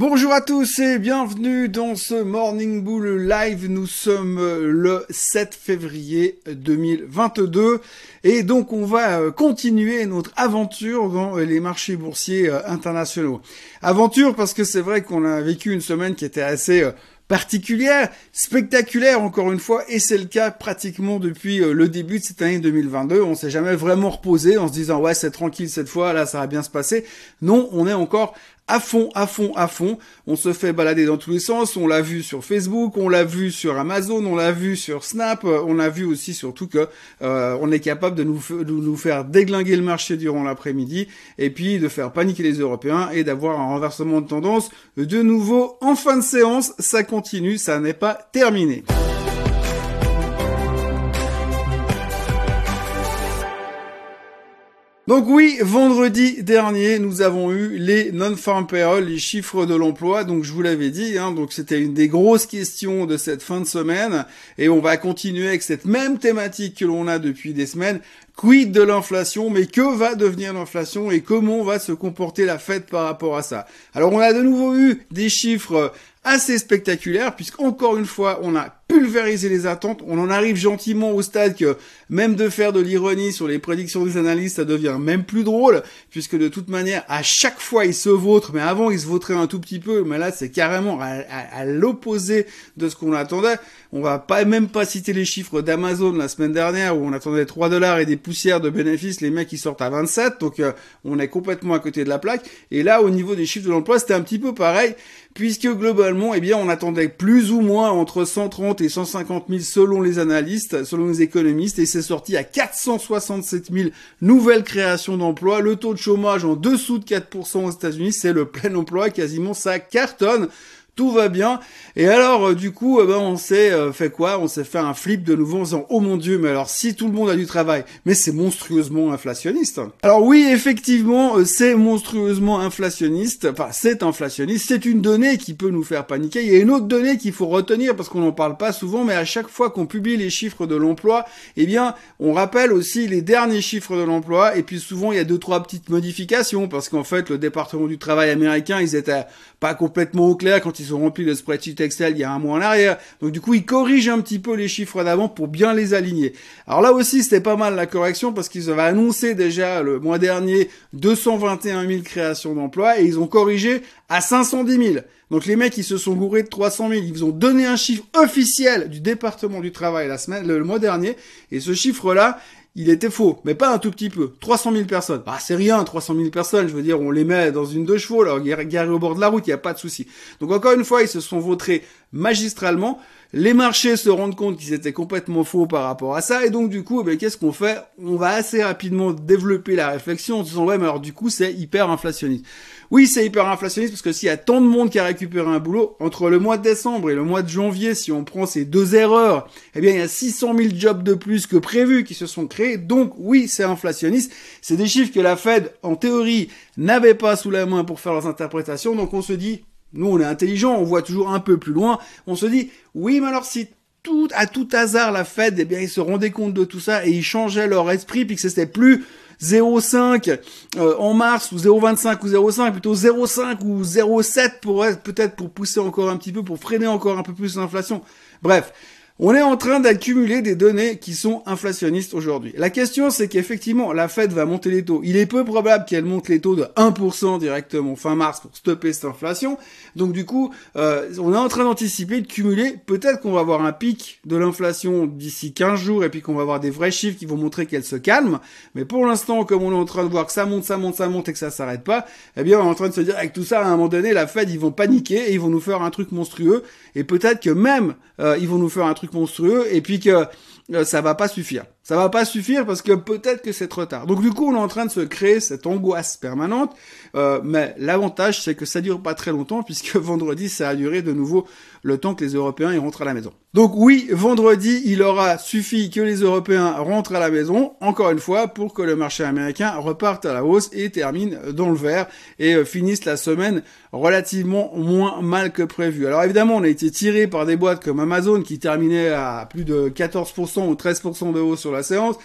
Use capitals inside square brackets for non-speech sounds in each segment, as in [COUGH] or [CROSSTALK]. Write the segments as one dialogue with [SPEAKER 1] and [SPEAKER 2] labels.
[SPEAKER 1] Bonjour à tous et bienvenue dans ce Morning Bull Live. Nous sommes euh, le 7 février 2022 et donc on va euh, continuer notre aventure dans euh, les marchés boursiers internationaux. Aventure parce que c'est vrai qu'on a vécu une semaine qui était assez particulière, spectaculaire encore une fois, et c'est le cas pratiquement depuis le début de cette année 2022. On s'est jamais vraiment reposé en se disant ouais c'est tranquille cette fois, là ça va bien se passer. Non, on est encore à fond, à fond, à fond. On se fait balader dans tous les sens. On l'a vu sur Facebook, on l'a vu sur Amazon, on l'a vu sur Snap. On a vu aussi surtout que euh, on est capable de nous, de nous faire déglinguer le marché durant l'après-midi et puis de faire paniquer les Européens et d'avoir un renversement de tendance de nouveau en fin de séance. Ça continue, ça n'est pas terminé. Donc oui, vendredi dernier, nous avons eu les non-farm payroll, les chiffres de l'emploi. Donc je vous l'avais dit, hein, donc c'était une des grosses questions de cette fin de semaine, et on va continuer avec cette même thématique que l'on a depuis des semaines. Quid de l'inflation, mais que va devenir l'inflation et comment va se comporter la fête par rapport à ça Alors on a de nouveau eu des chiffres assez spectaculaires, puisqu'encore une fois, on a pulvériser les attentes. On en arrive gentiment au stade que même de faire de l'ironie sur les prédictions des analystes, ça devient même plus drôle, puisque de toute manière, à chaque fois, ils se vautrent, mais avant, ils se vautraient un tout petit peu, mais là, c'est carrément à, l'opposé de ce qu'on attendait. On va pas même pas citer les chiffres d'Amazon la semaine dernière, où on attendait 3 dollars et des de bénéfices, les mecs, ils sortent à 27, donc euh, on est complètement à côté de la plaque. Et là, au niveau des chiffres de l'emploi, c'était un petit peu pareil, puisque globalement, eh bien, on attendait plus ou moins entre 130 et 150 000 selon les analystes, selon les économistes, et c'est sorti à 467 000 nouvelles créations d'emplois. Le taux de chômage en dessous de 4% aux États-Unis, c'est le plein emploi, quasiment ça cartonne tout va bien. Et alors, euh, du coup, eh ben, on s'est euh, fait quoi? On s'est fait un flip de nouveau en disant, oh mon dieu, mais alors si tout le monde a du travail, mais c'est monstrueusement inflationniste. Alors oui, effectivement, euh, c'est monstrueusement inflationniste. Enfin, c'est inflationniste. C'est une donnée qui peut nous faire paniquer. Il y a une autre donnée qu'il faut retenir parce qu'on n'en parle pas souvent, mais à chaque fois qu'on publie les chiffres de l'emploi, eh bien, on rappelle aussi les derniers chiffres de l'emploi. Et puis souvent, il y a deux trois petites modifications parce qu'en fait, le département du travail américain, ils étaient pas complètement au clair quand ils ont rempli le spreadsheet Excel il y a un mois en arrière. Donc du coup, ils corrigent un petit peu les chiffres d'avant pour bien les aligner. Alors là aussi, c'était pas mal la correction parce qu'ils avaient annoncé déjà le mois dernier 221 000 créations d'emplois et ils ont corrigé à 510 000. Donc les mecs, ils se sont gourés de 300 000. Ils ont donné un chiffre officiel du département du travail la semaine, le mois dernier. Et ce chiffre-là, il était faux, mais pas un tout petit peu. 300 000 personnes. Ah, c'est rien, 300 000 personnes. Je veux dire, on les met dans une deux chevaux, alors garés au bord de la route, il n'y a pas de souci. Donc encore une fois, ils se sont vautrés magistralement. Les marchés se rendent compte qu'ils étaient complètement faux par rapport à ça, et donc du coup, eh qu'est-ce qu'on fait? On va assez rapidement développer la réflexion en disant ouais, mais alors du coup, c'est hyper inflationniste. Oui, c'est hyper inflationniste parce que s'il y a tant de monde qui a récupéré un boulot, entre le mois de décembre et le mois de janvier, si on prend ces deux erreurs, eh bien, il y a 600 000 jobs de plus que prévu qui se sont créés. Donc, oui, c'est inflationniste. C'est des chiffres que la Fed, en théorie, n'avait pas sous la main pour faire leurs interprétations. Donc, on se dit, nous, on est intelligent, on voit toujours un peu plus loin. On se dit, oui, mais alors si tout, à tout hasard, la Fed, eh bien, ils se rendaient compte de tout ça et ils changeaient leur esprit puis que c'était plus 0,5 euh, en mars ou 0,25 ou 0,5, plutôt 0,5 ou 0,7 pour peut-être pour pousser encore un petit peu, pour freiner encore un peu plus l'inflation. Bref, on est en train d'accumuler des données qui sont inflationnistes aujourd'hui. La question, c'est qu'effectivement, la Fed va monter les taux. Il est peu probable qu'elle monte les taux de 1% directement fin mars pour stopper cette inflation. Donc du coup, euh, on est en train d'anticiper, de cumuler. Peut-être qu'on va avoir un pic de l'inflation d'ici 15 jours et puis qu'on va avoir des vrais chiffres qui vont montrer qu'elle se calme. Mais pour l'instant, comme on est en train de voir que ça monte, ça monte, ça monte et que ça s'arrête pas, eh bien, on est en train de se dire avec tout ça, à un moment donné, la Fed, ils vont paniquer et ils vont nous faire un truc monstrueux. Et peut-être que même, euh, ils vont nous faire un truc monstrueux et puis que euh, ça va pas suffire. Ça va pas suffire parce que peut-être que c'est trop tard. Donc du coup, on est en train de se créer cette angoisse permanente. Euh, mais l'avantage, c'est que ça dure pas très longtemps puisque [LAUGHS] vendredi, ça a duré de nouveau le temps que les Européens y rentrent à la maison. Donc oui, vendredi, il aura suffi que les Européens rentrent à la maison, encore une fois, pour que le marché américain reparte à la hausse et termine dans le vert et euh, finisse la semaine relativement moins mal que prévu. Alors évidemment, on a été tiré par des boîtes comme Amazon qui terminait à plus de 14% ou 13% de hausse sur la séance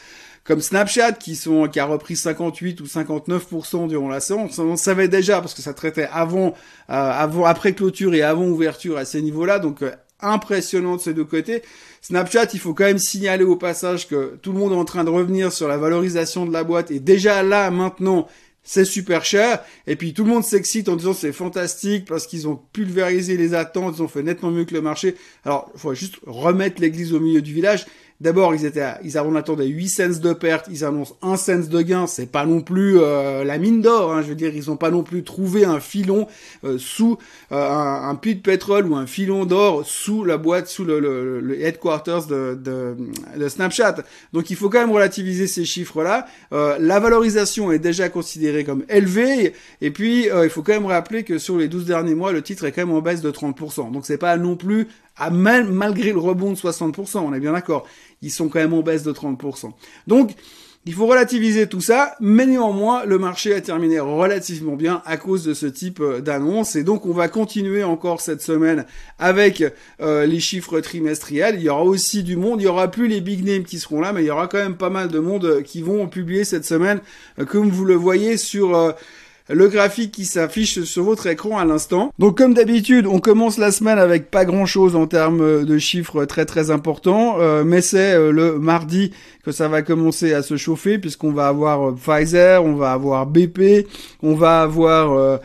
[SPEAKER 1] comme Snapchat qui sont qui a repris 58 ou 59% durant la séance. On savait déjà parce que ça traitait avant, euh, avant après clôture et avant ouverture à ces niveaux-là. Donc euh, impressionnant de ces deux côtés. Snapchat, il faut quand même signaler au passage que tout le monde est en train de revenir sur la valorisation de la boîte et déjà là maintenant c'est super cher. Et puis tout le monde s'excite en disant c'est fantastique parce qu'ils ont pulvérisé les attentes, ils ont fait nettement mieux que le marché. Alors, il faut juste remettre l'église au milieu du village. D'abord, ils étaient, à, ils attendu 8 cents de perte, ils annoncent 1 cent de gain. C'est pas non plus euh, la mine d'or. Hein, je veux dire, ils ont pas non plus trouvé un filon euh, sous euh, un, un, puits de pétrole ou un filon d'or sous la boîte, sous le, le, le headquarters de, de, de, Snapchat. Donc, il faut quand même relativiser ces chiffres-là. la valorisation est déjà considérée comme élevée. Et puis, il faut quand même rappeler que sur les 12 derniers mois, le titre est quand même en baisse de 30%. Donc, c'est pas non plus à mal, malgré le rebond de 60%, on est bien d'accord, ils sont quand même en baisse de 30%. Donc, il faut relativiser tout ça, mais néanmoins, le marché a terminé relativement bien à cause de ce type euh, d'annonce. Et donc, on va continuer encore cette semaine avec euh, les chiffres trimestriels. Il y aura aussi du monde. Il y aura plus les big names qui seront là, mais il y aura quand même pas mal de monde qui vont publier cette semaine, euh, comme vous le voyez sur le graphique qui s'affiche sur votre écran à l'instant. Donc comme d'habitude, on commence la semaine avec pas grand chose en termes de chiffres très très importants, euh, mais c'est euh, le mardi que ça va commencer à se chauffer puisqu'on va avoir euh, Pfizer, on va avoir BP, on va avoir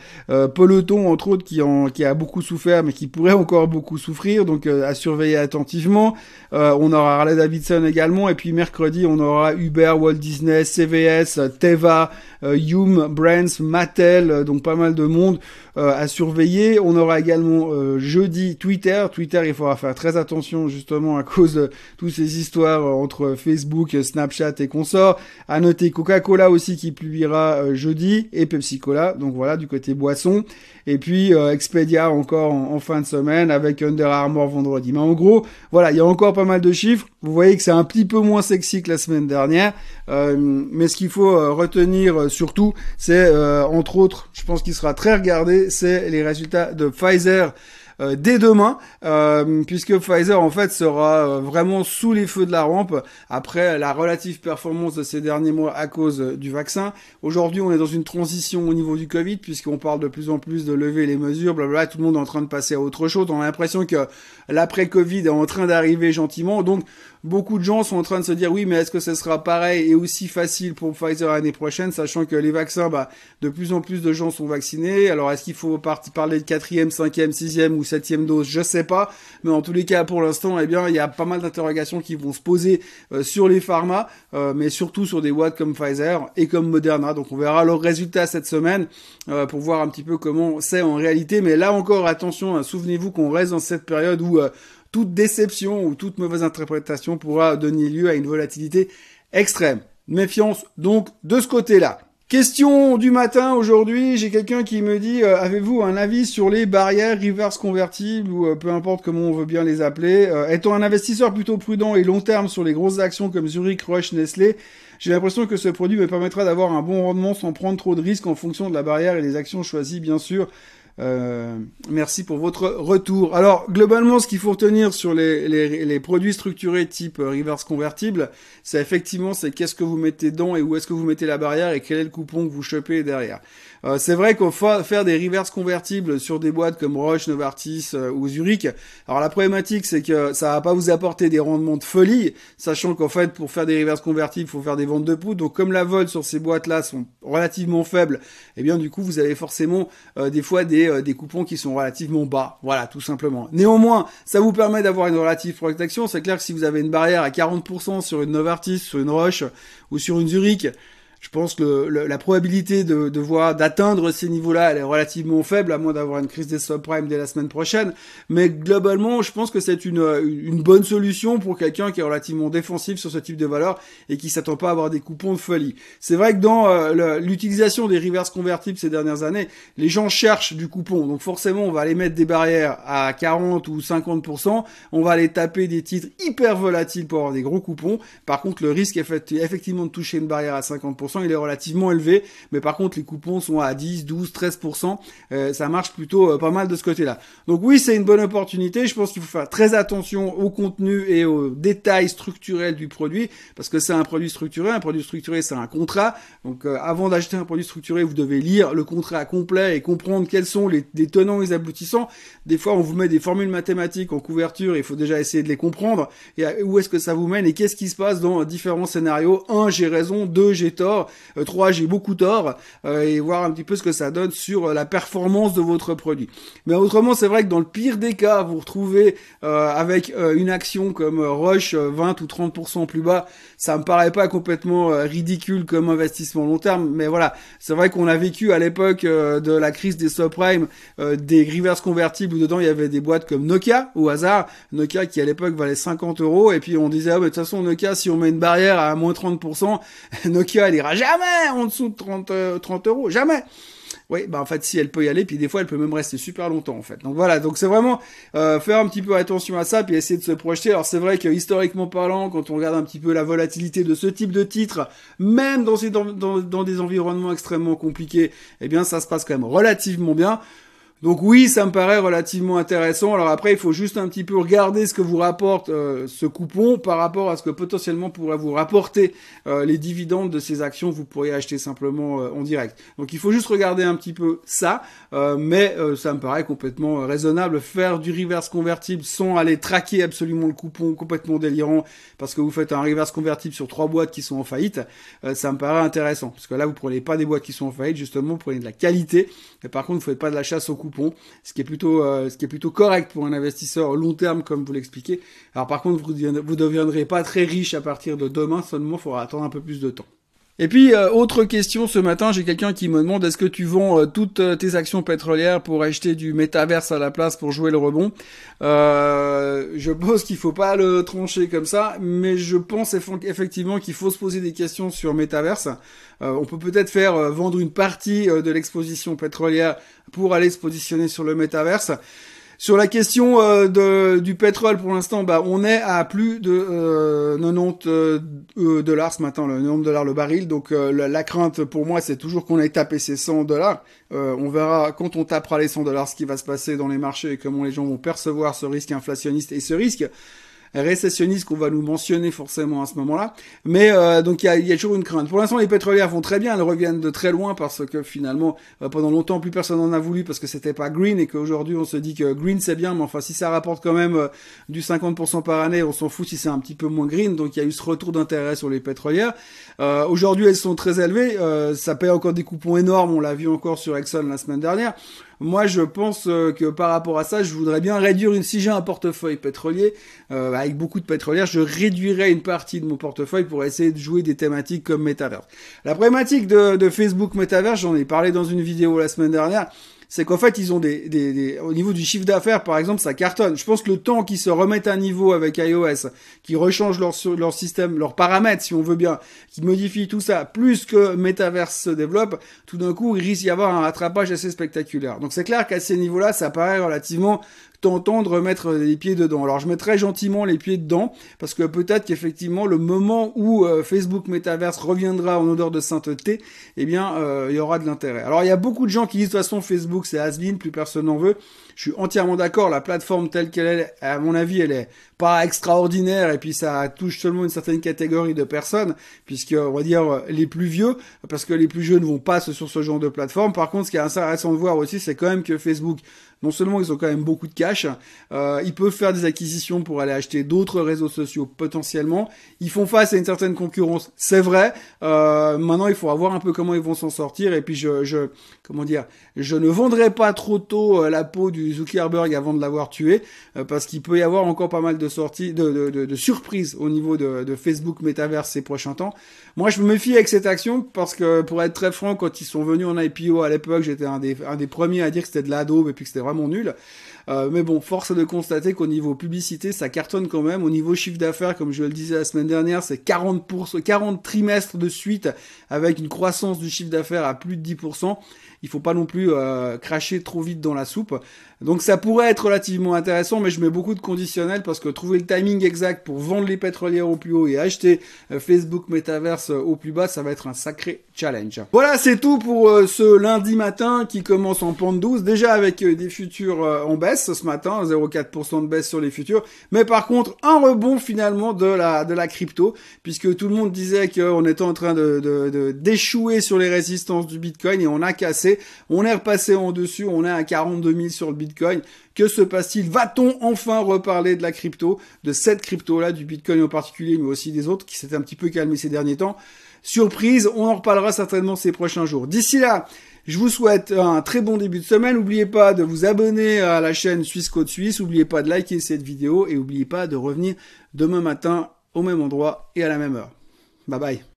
[SPEAKER 1] Peloton entre autres qui, en, qui a beaucoup souffert mais qui pourrait encore beaucoup souffrir, donc à surveiller attentivement. on aura Harley Davidson également et puis mercredi on aura Uber, Walt Disney, CVS, Teva, Hume, Brands, Matt euh, donc pas mal de monde euh, à surveiller. On aura également euh, jeudi Twitter. Twitter, il faudra faire très attention justement à cause de toutes ces histoires entre Facebook, Snapchat et consorts. À noter Coca-Cola aussi qui publiera jeudi et Pepsi Cola. Donc voilà du côté boisson. Et puis Expedia encore en, en, fin de semaine avec Under Armour vendredi. Mais en gros, voilà, il y a encore pas mal de chiffres. Vous voyez que c'est un petit peu moins sexy que la semaine dernière. mais ce qu'il faut retenir surtout, c'est entre autres, je pense qu'il sera très regardé, c'est les résultats de Pfizer euh, dès demain, euh, puisque Pfizer en fait sera euh, vraiment sous les feux de la rampe après la relative performance de ces derniers mois à cause du vaccin. Aujourd'hui, on est dans une transition au niveau du Covid, puisqu'on parle de plus en plus de lever les mesures, blablabla, tout le monde est en train de passer à autre chose. On a l'impression que l'après-Covid est en train d'arriver gentiment, donc beaucoup de gens sont en train de se dire oui, mais est-ce que ce sera pareil et aussi facile pour Pfizer l'année prochaine, sachant que les vaccins, bah, de plus en plus de gens sont vaccinés. Alors, est-ce qu'il faut parler de quatrième, cinquième, sixième ou septième dose Je sais pas, mais en tous les cas, pour l'instant, eh bien, il y a pas mal d'interrogations qui vont se poser euh, sur les pharma, euh, mais surtout sur des boîtes comme Pfizer et comme Moderna. Donc, on verra leurs résultats cette semaine euh, pour voir un petit peu comment c'est en réalité. Mais là encore, attention, hein, souvenez-vous qu'on reste dans cette période où toute déception ou toute mauvaise interprétation pourra donner lieu à une volatilité extrême. Méfiance donc de ce côté-là. Question du matin aujourd'hui, j'ai quelqu'un qui me dit euh, avez-vous un avis sur les barrières reverse convertibles ou euh, peu importe comment on veut bien les appeler euh, Étant un investisseur plutôt prudent et long terme sur les grosses actions comme Zurich, Roche, Nestlé, j'ai l'impression que ce produit me permettra d'avoir un bon rendement sans prendre trop de risques en fonction de la barrière et des actions choisies bien sûr. Euh, merci pour votre retour. Alors globalement, ce qu'il faut retenir sur les, les, les, produits structurés type reverse convertible, c'est effectivement c'est qu'est-ce que vous mettez dedans et où est-ce que vous mettez la barrière et quel est le coupon que vous chopez derrière. Euh, c'est vrai qu'on faut faire des reverse convertibles sur des boîtes comme Roche, Novartis euh, ou Zurich. Alors la problématique c'est que ça va pas vous apporter des rendements de folie, sachant qu'en fait pour faire des reverse convertibles, il faut faire des ventes de poudre. Donc comme la vol sur ces boîtes-là sont relativement faibles, eh bien du coup vous avez forcément des fois des euh, des coupons qui sont relativement bas. Voilà, tout simplement. Néanmoins, ça vous permet d'avoir une relative protection. C'est clair que si vous avez une barrière à 40% sur une Novartis, sur une Roche ou sur une Zurich, je pense que la probabilité de, de voir d'atteindre ces niveaux-là, elle est relativement faible, à moins d'avoir une crise des subprimes dès la semaine prochaine. Mais globalement, je pense que c'est une, une bonne solution pour quelqu'un qui est relativement défensif sur ce type de valeur et qui s'attend pas à avoir des coupons de folie. C'est vrai que dans euh, l'utilisation des reverse convertibles ces dernières années, les gens cherchent du coupon. Donc forcément, on va aller mettre des barrières à 40 ou 50%. On va aller taper des titres hyper volatiles pour avoir des gros coupons. Par contre, le risque est effectivement de toucher une barrière à 50%, 15%, il est relativement élevé. Mais par contre, les coupons sont à 10, 12, 13%. ça marche plutôt pas mal de ce côté-là. Donc oui, c'est une bonne opportunité. Je pense qu'il faut faire très attention au contenu et aux détails structurels du produit parce que c'est un produit structuré. Un produit structuré, c'est un contrat. Donc avant d'acheter un produit structuré, vous devez lire le contrat complet et comprendre quels sont les, tenants et les aboutissants. Des fois, on vous met des formules mathématiques en couverture, il faut déjà essayer de les comprendre. Et où est-ce que ça vous mène et qu'est-ce qui se passe dans différents scénarios? Un, j'ai raison. Deux, j'ai tort. Euh, trois, j'ai beaucoup tort. Euh, et voir un petit peu ce que ça donne sur la performance de votre produit. Mais autrement, c'est vrai que dans le pire des cas, vous retrouvez euh, avec une action comme Rush 20 ou 30% plus bas. Ça me paraît pas complètement ridicule comme investissement long terme. Mais voilà, c'est vrai qu'on a vécu à l'époque de la crise des subprimes des reverse convertibles où dedans il y avait des boîtes comme Nokia au hasard. Nokia qui à l'époque valait 50 euros et puis on disait ah de toute façon Nokia si on met une barrière à moins 30%, [LAUGHS] Nokia elle ira jamais en dessous de 30 30 euros, jamais. Oui, bah en fait si elle peut y aller, puis des fois elle peut même rester super longtemps en fait. Donc voilà, donc c'est vraiment euh, faire un petit peu attention à ça, puis essayer de se projeter. Alors c'est vrai que historiquement parlant, quand on regarde un petit peu la volatilité de ce type de titre, même dans, dans, dans des environnements extrêmement compliqués, eh bien ça se passe quand même relativement bien. Donc oui, ça me paraît relativement intéressant. Alors après, il faut juste un petit peu regarder ce que vous rapporte euh, ce coupon par rapport à ce que potentiellement pourrait vous rapporter euh, les dividendes de ces actions vous pourriez acheter simplement euh, en direct. Donc il faut juste regarder un petit peu ça, mais ça me paraît complètement raisonnable. Faire du reverse convertible sans aller traquer absolument le coupon, complètement délirant, parce que vous faites un reverse convertible sur trois boîtes qui sont en faillite, ça me paraît intéressant. Parce que là, vous prenez pas des boîtes qui sont en faillite, justement, vous prenez de la qualité, mais par contre, vous faites pas de la chasse au coupon ce qui est plutôt, euh, ce qui est plutôt correct pour un investisseur long terme, comme vous l'expliquez. Alors par contre, vous ne deviendrez pas très riche à partir de demain, seulement il faudra attendre un peu plus de temps. Et puis, euh, autre question ce matin, j'ai quelqu'un qui me demande est-ce que tu vends euh, toutes tes actions pétrolières pour acheter du métaverse à la place pour jouer le rebond? Je pense qu'il faut pas le trancher comme ça, mais je pense effectivement qu'il faut se poser des questions sur métaverse. on peut peut-être faire vendre une partie de l'exposition pétrolière pour aller se positionner sur le métaverse. Sur la question euh, du pétrole, pour l'instant, bah, on est à plus de euh, 90 euh, dollars ce matin, le 90 dollars le baril. Donc la, la, crainte pour moi, c'est toujours qu'on ait tapé ces 100 dollars. on verra quand on tapera les 100 dollars ce qui va se passer dans les marchés et comment les gens vont percevoir ce risque inflationniste et ce risque récessionniste qu'on va nous mentionner forcément à ce moment-là. Mais euh, donc il y a, y a, toujours une crainte. Pour l'instant, les pétrolières vont très bien, elles reviennent de très loin parce que finalement, euh, pendant longtemps, plus personne n'en a voulu parce que c'était pas green et qu'aujourd'hui on se dit que green c'est bien, mais enfin si ça rapporte quand même euh, du 50% par année, on s'en fout si c'est un petit peu moins green. Donc il y a eu ce retour d'intérêt sur les pétrolières. aujourd'hui, elles sont très élevées, ça paye encore des coupons énormes. On l'a vu encore sur Exxon la semaine dernière. Moi, je pense euh, que par rapport à ça, je voudrais bien réduire une. Si j'ai un portefeuille pétrolier euh, avec beaucoup de pétrolières, je réduirais une partie de mon portefeuille pour essayer de jouer des thématiques comme Metaverse. La problématique de, de Facebook Metaverse, j'en ai parlé dans une vidéo la semaine dernière c'est qu'en fait, ils ont des, des, au niveau du chiffre d'affaires, par exemple, ça cartonne. Je pense que le temps qu'ils se remettent à niveau avec iOS, qu'ils rechangent leur, leur système, leurs paramètres, si on veut bien, qu'ils modifient tout ça, plus que Metaverse se développe, tout d'un coup, il risque d'y avoir un rattrapage assez spectaculaire. Donc c'est clair qu'à ces niveaux-là, ça paraît relativement tentant de remettre les pieds dedans. Alors je mettrai gentiment les pieds dedans parce que peut-être qu'effectivement le moment où euh, Facebook Metaverse reviendra en odeur de sainteté, eh bien euh, il y aura de l'intérêt. Alors il y a beaucoup de gens qui disent de toute façon Facebook c'est has plus personne n'en veut. Je suis entièrement d'accord, la plateforme telle qu'elle est, à mon avis, elle est pas extraordinaire et puis ça touche seulement une certaine catégorie de personnes puisque on va dire les plus vieux parce que les plus jeunes ne vont pas sur ce genre de plateforme. Par contre, ce qui est intéressant de voir aussi, c'est quand même que Facebook non seulement ils ont quand même beaucoup de cash, euh, ils peuvent faire des acquisitions pour aller acheter d'autres réseaux sociaux potentiellement. Ils font face à une certaine concurrence, c'est vrai. Euh, maintenant, il faut voir un peu comment ils vont s'en sortir. Et puis, je, comment dire, je ne vendrai pas trop tôt euh, la peau du Zuckerberg avant de l'avoir tué, parce qu'il peut y avoir encore pas mal de sorties, de, de, surprises au niveau de, Facebook Metaverse ces prochains temps. Moi, je me méfie avec cette action parce que, pour être très franc, quand ils sont venus en IPO à l'époque, j'étais un des, un des premiers à dire que c'était de l'Adobe et puis que c'était vraiment nul. Euh, mais bon, force est de constater qu'au niveau publicité, ça cartonne quand même. Au niveau chiffre d'affaires, comme je le disais la semaine dernière, c'est 40 40 trimestres de suite avec une croissance du chiffre d'affaires à plus de 10% il faut pas non plus euh, cracher trop vite dans la soupe. Donc ça pourrait être relativement intéressant, mais je mets beaucoup de conditionnels parce que trouver le timing exact pour vendre les pétrolières au plus haut et acheter euh, Facebook Metaverse euh, au plus bas, ça va être un sacré challenge. Voilà, c'est tout pour ce lundi matin qui commence en pente douce, déjà avec des futurs en baisse ce matin, 0,4% de baisse sur les futurs, mais par contre un rebond finalement de la crypto, puisque tout le monde disait qu'on était en train de d'échouer sur les résistances du Bitcoin et on a cassé on est repassé en dessus, on est à 42 000 sur le Bitcoin. Que se passe-t-il? Va-t-on enfin reparler de la crypto, de cette crypto-là, du Bitcoin en particulier, mais aussi des autres qui s'étaient un petit peu calmés ces derniers temps? Surprise, on en reparlera certainement ces prochains jours. D'ici là, je vous souhaite un très bon début de semaine. N'oubliez pas de vous abonner à la chaîne Suisse Côte Suisse. N'oubliez pas de liker cette vidéo et n'oubliez pas de revenir demain matin au même endroit et à la même heure. Bye bye.